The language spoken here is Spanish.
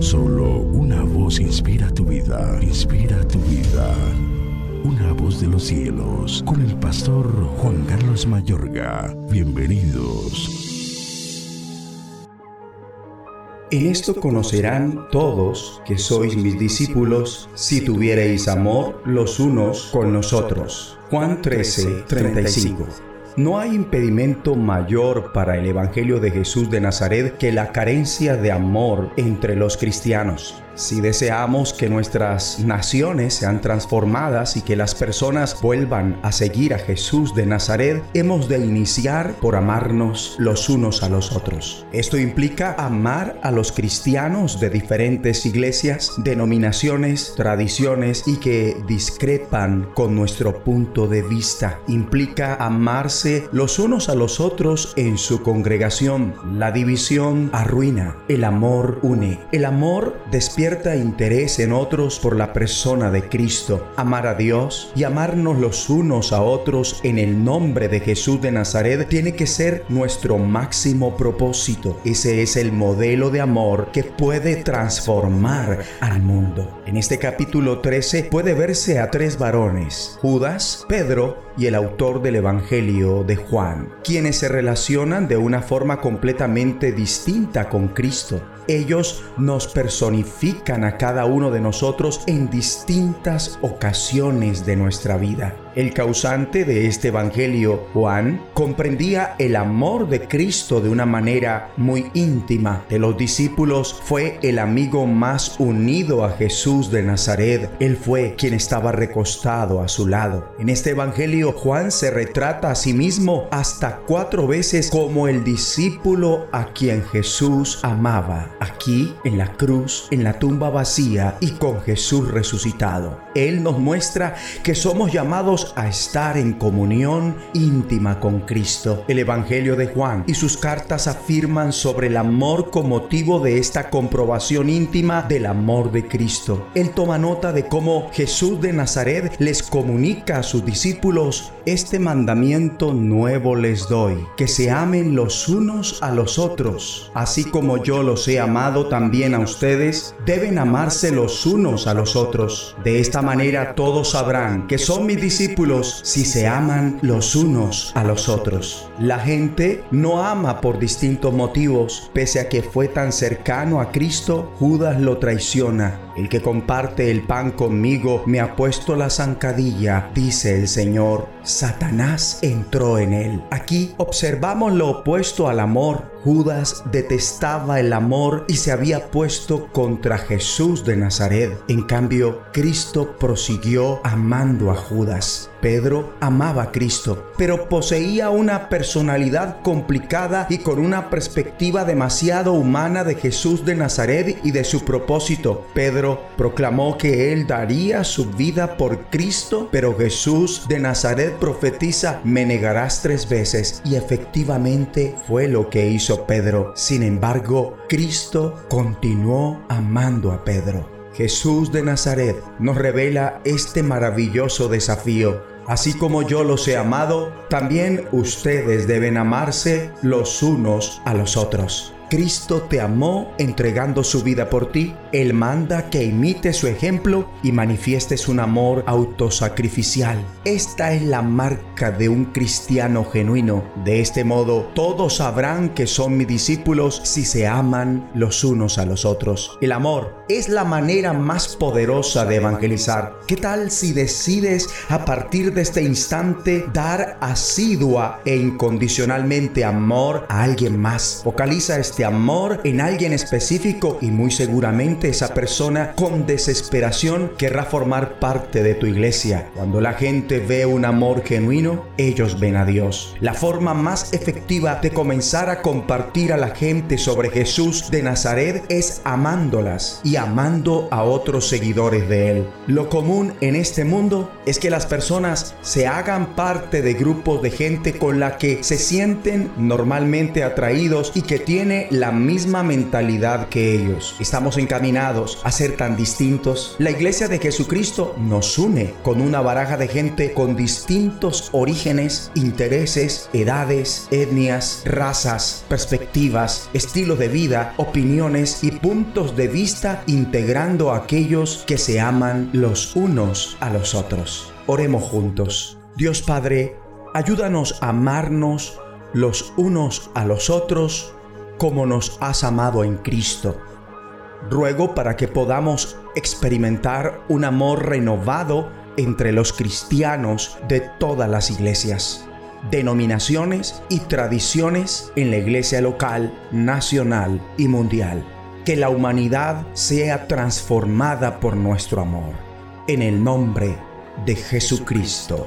Solo una voz inspira tu vida, inspira tu vida. Una voz de los cielos, con el pastor Juan Carlos Mayorga. Bienvenidos. En esto conocerán todos que sois mis discípulos si tuviereis amor los unos con los otros. Juan 13, 35. No hay impedimento mayor para el Evangelio de Jesús de Nazaret que la carencia de amor entre los cristianos. Si deseamos que nuestras naciones sean transformadas y que las personas vuelvan a seguir a Jesús de Nazaret, hemos de iniciar por amarnos los unos a los otros. Esto implica amar a los cristianos de diferentes iglesias, denominaciones, tradiciones y que discrepan con nuestro punto de vista. Implica amarse los unos a los otros en su congregación. La división arruina, el amor une. El amor despierta interés en otros por la persona de Cristo, amar a Dios y amarnos los unos a otros en el nombre de Jesús de Nazaret tiene que ser nuestro máximo propósito. Ese es el modelo de amor que puede transformar al mundo. En este capítulo 13 puede verse a tres varones, Judas, Pedro y el autor del Evangelio de Juan, quienes se relacionan de una forma completamente distinta con Cristo. Ellos nos personifican a cada uno de nosotros en distintas ocasiones de nuestra vida. El causante de este Evangelio, Juan, comprendía el amor de Cristo de una manera muy íntima. De los discípulos fue el amigo más unido a Jesús de Nazaret. Él fue quien estaba recostado a su lado. En este Evangelio, Juan se retrata a sí mismo hasta cuatro veces como el discípulo a quien Jesús amaba. Aquí, en la cruz, en la tumba vacía y con Jesús resucitado. Él nos muestra que somos llamados a estar en comunión íntima con Cristo. El Evangelio de Juan y sus cartas afirman sobre el amor con motivo de esta comprobación íntima del amor de Cristo. Él toma nota de cómo Jesús de Nazaret les comunica a sus discípulos, este mandamiento nuevo les doy, que se amen los unos a los otros, así como yo los he amado también a ustedes, deben amarse los unos a los otros. De esta manera todos sabrán que son mis discípulos si se aman los unos a los otros. La gente no ama por distintos motivos. Pese a que fue tan cercano a Cristo, Judas lo traiciona. El que comparte el pan conmigo me ha puesto la zancadilla, dice el Señor. Satanás entró en él. Aquí observamos lo opuesto al amor. Judas detestaba el amor y se había puesto contra Jesús de Nazaret. En cambio, Cristo prosiguió amando a Judas. Pedro amaba a Cristo, pero poseía una personalidad complicada y con una perspectiva demasiado humana de Jesús de Nazaret y de su propósito. Pedro proclamó que él daría su vida por Cristo, pero Jesús de Nazaret profetiza, me negarás tres veces. Y efectivamente fue lo que hizo Pedro. Sin embargo, Cristo continuó amando a Pedro. Jesús de Nazaret nos revela este maravilloso desafío Así como yo los he amado, también ustedes deben amarse los unos a los otros. Cristo te amó entregando su vida por ti. Él manda que imites su ejemplo y manifiestes un amor autosacrificial. Esta es la marca de un cristiano genuino. De este modo, todos sabrán que son mis discípulos si se aman los unos a los otros. El amor es la manera más poderosa de evangelizar. ¿Qué tal si decides a partir de este instante dar asidua e incondicionalmente amor a alguien más? Focaliza este amor en alguien específico y muy seguramente esa persona con desesperación querrá formar parte de tu iglesia. Cuando la gente ve un amor genuino, ellos ven a Dios. La forma más efectiva de comenzar a compartir a la gente sobre Jesús de Nazaret es amándolas y amando a otros seguidores de Él. Lo común en este mundo es que las personas se hagan parte de grupos de gente con la que se sienten normalmente atraídos y que tiene la misma mentalidad que ellos. Estamos encaminados a ser tan distintos. La iglesia de Jesucristo nos une con una baraja de gente con distintos orígenes, intereses, edades, etnias, razas, perspectivas, estilos de vida, opiniones y puntos de vista integrando a aquellos que se aman los unos a los otros. Oremos juntos. Dios Padre, ayúdanos a amarnos los unos a los otros como nos has amado en Cristo. Ruego para que podamos experimentar un amor renovado entre los cristianos de todas las iglesias, denominaciones y tradiciones en la iglesia local, nacional y mundial. Que la humanidad sea transformada por nuestro amor. En el nombre de Jesucristo.